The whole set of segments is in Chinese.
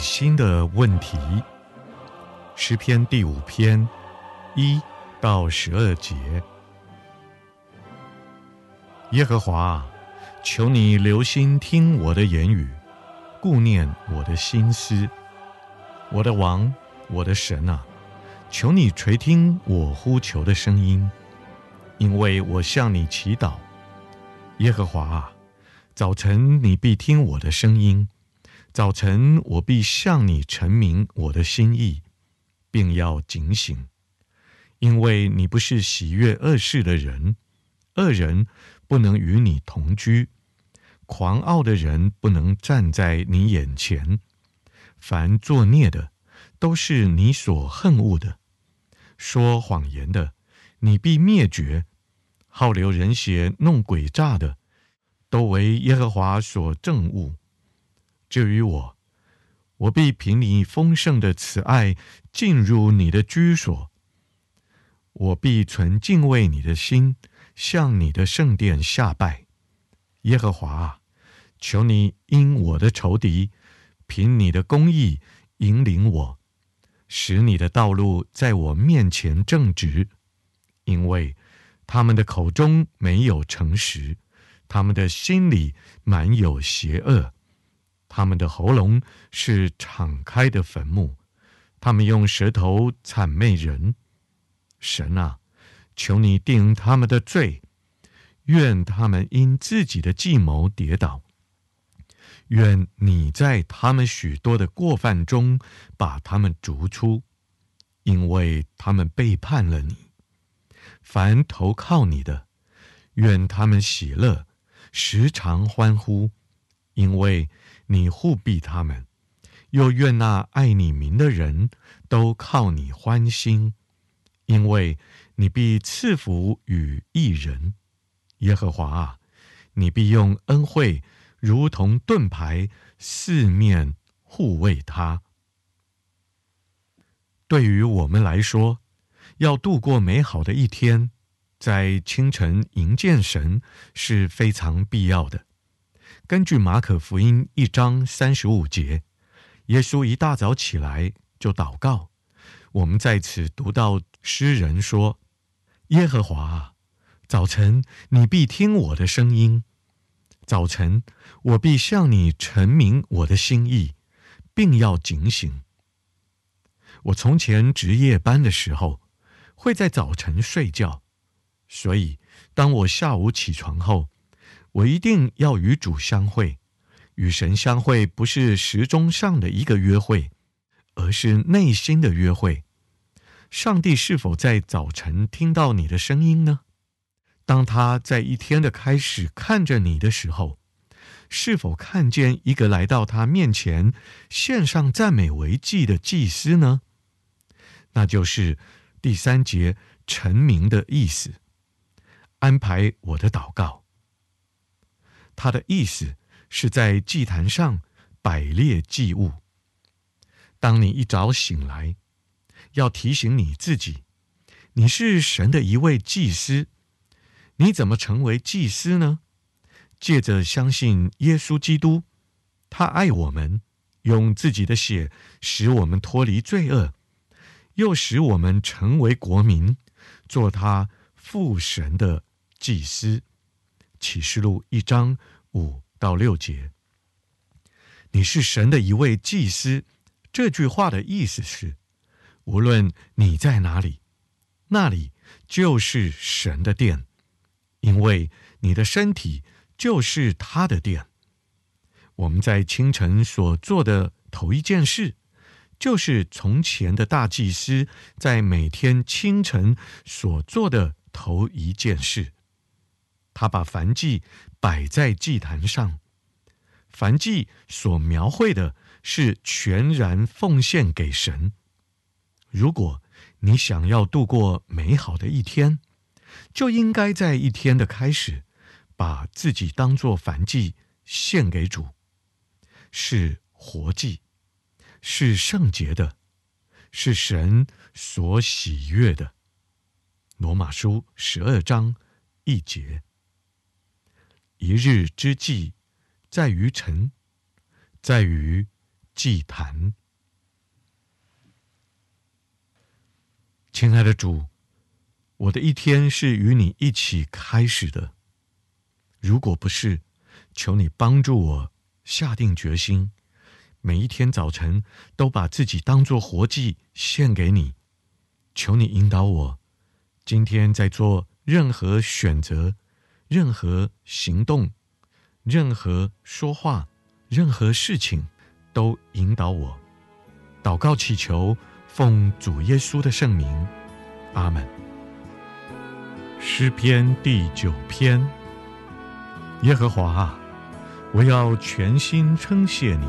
心的问题，诗篇第五篇一到十二节。耶和华，求你留心听我的言语，顾念我的心思。我的王，我的神啊，求你垂听我呼求的声音，因为我向你祈祷。耶和华啊，早晨你必听我的声音。早晨，我必向你陈明我的心意，并要警醒，因为你不是喜悦恶事的人，恶人不能与你同居，狂傲的人不能站在你眼前，凡作孽的都是你所恨恶的，说谎言的你必灭绝，好流人血、弄诡诈的，都为耶和华所憎恶。至于我，我必凭你丰盛的慈爱进入你的居所。我必存敬畏你的心，向你的圣殿下拜。耶和华啊，求你因我的仇敌，凭你的公义引领我，使你的道路在我面前正直。因为他们的口中没有诚实，他们的心里满有邪恶。他们的喉咙是敞开的坟墓，他们用舌头谄媚人。神啊，求你定他们的罪，愿他们因自己的计谋跌倒。愿你在他们许多的过犯中把他们逐出，因为他们背叛了你。凡投靠你的，愿他们喜乐，时常欢呼，因为。你护庇他们，又愿那爱你名的人都靠你欢心，因为你必赐福与一人。耶和华啊，你必用恩惠如同盾牌，四面护卫他。对于我们来说，要度过美好的一天，在清晨迎见神是非常必要的。根据马可福音一章三十五节，耶稣一大早起来就祷告。我们在此读到诗人说：“耶和华，早晨你必听我的声音，早晨我必向你陈明我的心意，并要警醒。”我从前值夜班的时候，会在早晨睡觉，所以当我下午起床后，我一定要与主相会，与神相会不是时钟上的一个约会，而是内心的约会。上帝是否在早晨听到你的声音呢？当他在一天的开始看着你的时候，是否看见一个来到他面前献上赞美为祭的祭司呢？那就是第三节陈明的意思，安排我的祷告。他的意思是在祭坛上摆列祭物。当你一早醒来，要提醒你自己，你是神的一位祭司。你怎么成为祭司呢？借着相信耶稣基督，他爱我们，用自己的血使我们脱离罪恶，又使我们成为国民，做他父神的祭司。启示录一章五到六节，你是神的一位祭司。这句话的意思是，无论你在哪里，那里就是神的殿，因为你的身体就是他的殿。我们在清晨所做的头一件事，就是从前的大祭司在每天清晨所做的头一件事。他把燔祭摆在祭坛上，燔祭所描绘的是全然奉献给神。如果你想要度过美好的一天，就应该在一天的开始，把自己当作燔祭献给主，是活祭，是圣洁的，是神所喜悦的。罗马书十二章一节。一日之计在于晨，在于祭坛。亲爱的主，我的一天是与你一起开始的。如果不是，求你帮助我下定决心，每一天早晨都把自己当作活祭献给你。求你引导我，今天在做任何选择。任何行动，任何说话，任何事情，都引导我。祷告祈求，奉主耶稣的圣名，阿门。诗篇第九篇。耶和华啊，我要全心称谢你，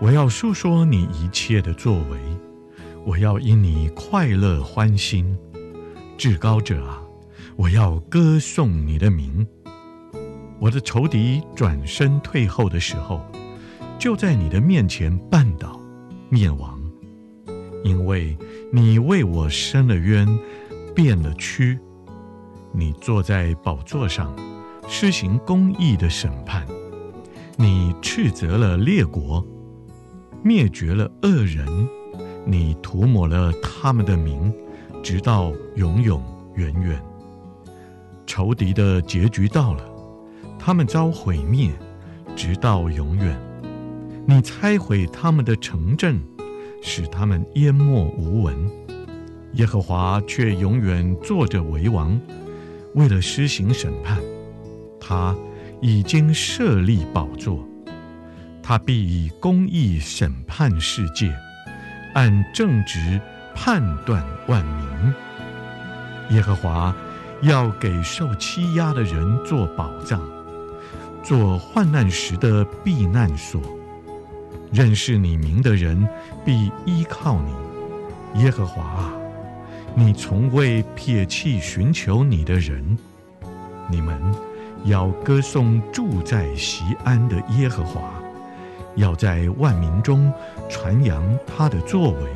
我要述说你一切的作为，我要因你快乐欢心。至高者啊。我要歌颂你的名。我的仇敌转身退后的时候，就在你的面前绊倒灭亡，因为你为我伸了冤，变了屈。你坐在宝座上，施行公义的审判。你斥责了列国，灭绝了恶人。你涂抹了他们的名，直到永永远远。仇敌的结局到了，他们遭毁灭，直到永远。你拆毁他们的城镇，使他们淹没无闻。耶和华却永远坐着为王，为了施行审判，他已经设立宝座，他必以公义审判世界，按正直判断万民。耶和华。要给受欺压的人做保障，做患难时的避难所。认识你名的人必依靠你，耶和华啊，你从未撇弃寻求你的人。你们要歌颂住在锡安的耶和华，要在万民中传扬他的作为，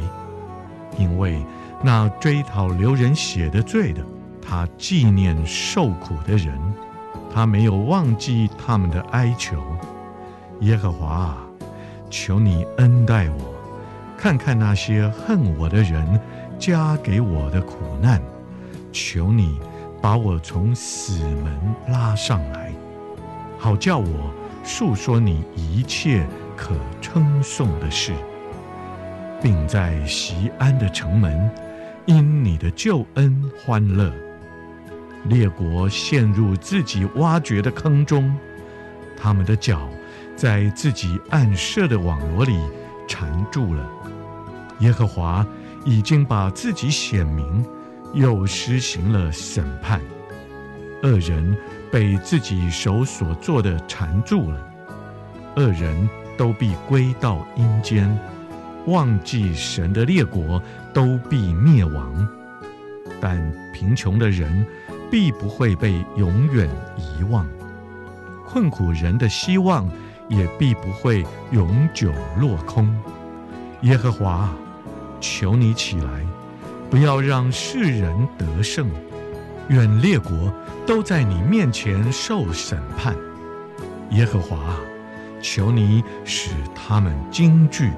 因为那追讨流人血的罪的。他纪念受苦的人，他没有忘记他们的哀求。耶和华啊，求你恩待我，看看那些恨我的人加给我的苦难。求你把我从死门拉上来，好叫我述说你一切可称颂的事，并在西安的城门因你的救恩欢乐。列国陷入自己挖掘的坑中，他们的脚在自己暗设的网罗里缠住了。耶和华已经把自己显明，又施行了审判。恶人被自己手所做的缠住了，恶人都必归到阴间，忘记神的列国都必灭亡。但贫穷的人，必不会被永远遗忘，困苦人的希望也必不会永久落空。耶和华，求你起来，不要让世人得胜，愿列国都在你面前受审判。耶和华，求你使他们惊惧，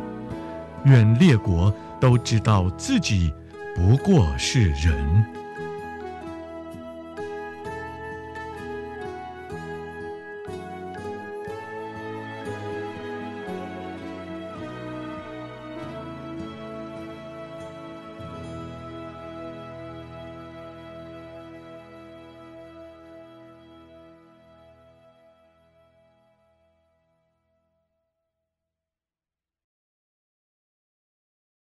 愿列国都知道自己不过是人。